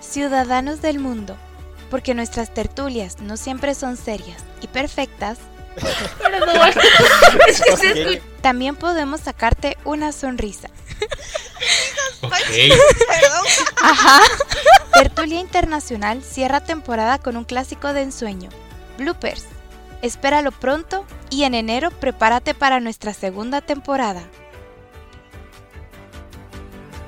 Ciudadanos del mundo, porque nuestras tertulias no siempre son serias y perfectas, también podemos sacarte una sonrisa. Ajá. Tertulia Internacional cierra temporada con un clásico de ensueño, Bloopers. Espéralo pronto y en enero prepárate para nuestra segunda temporada.